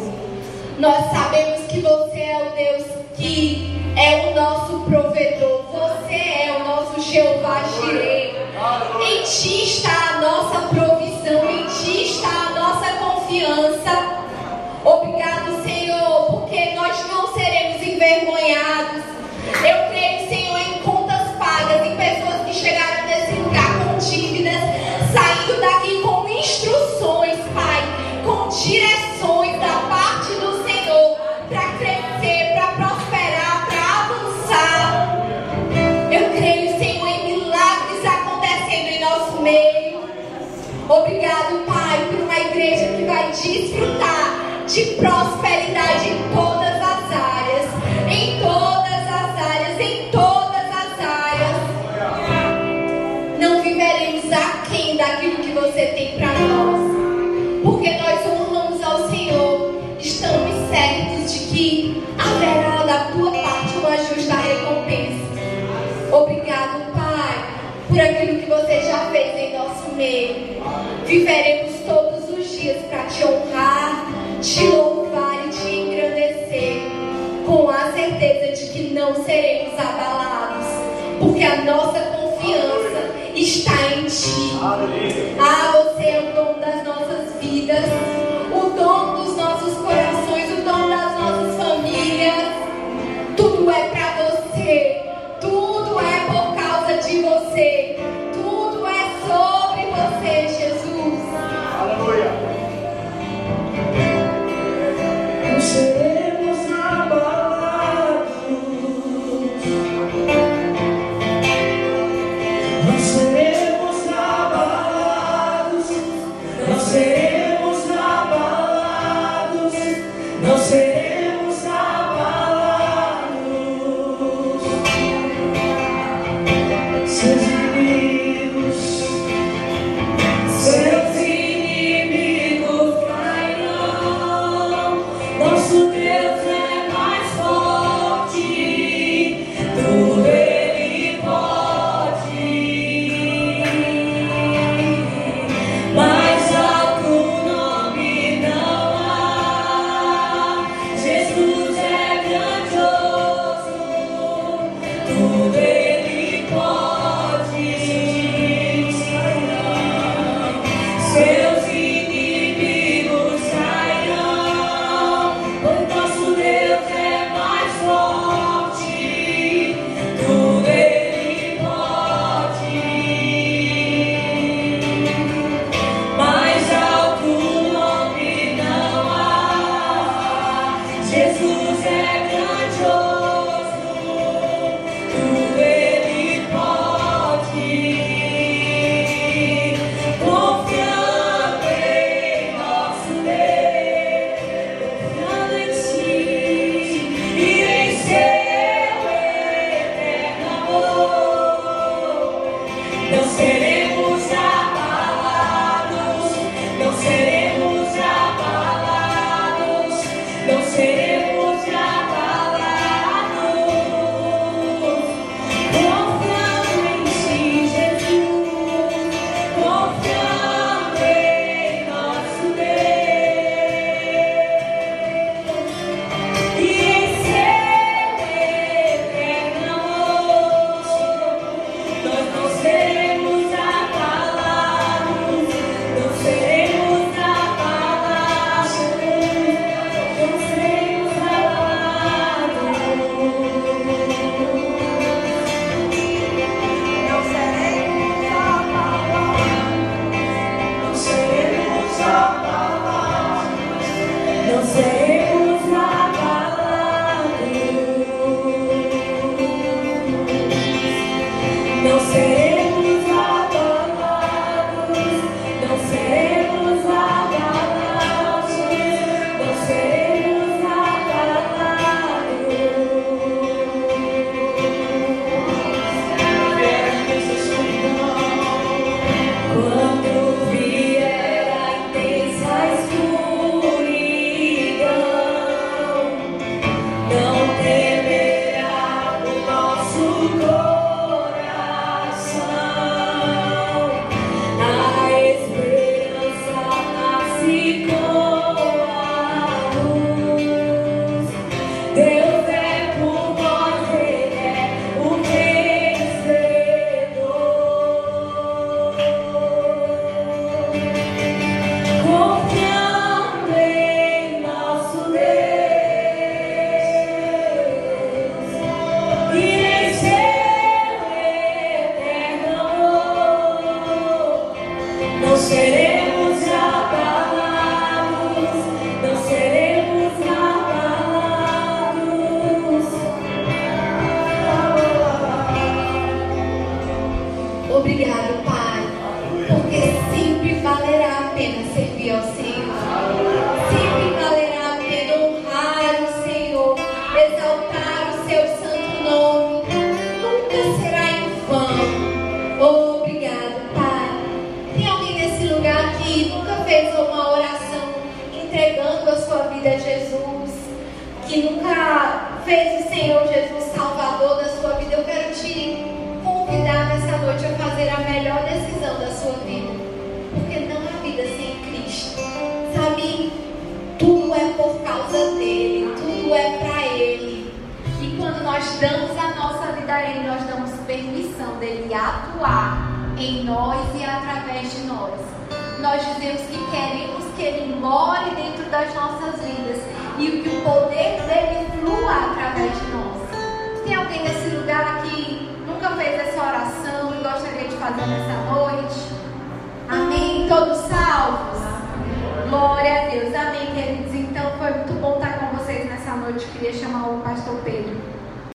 Nós sabemos que você é o Deus que é o nosso provedor. Você é o nosso Jeová Jireh. Em ti está a nossa provisão, não seremos abalados, porque a nossa confiança está em Ti. Aleluia.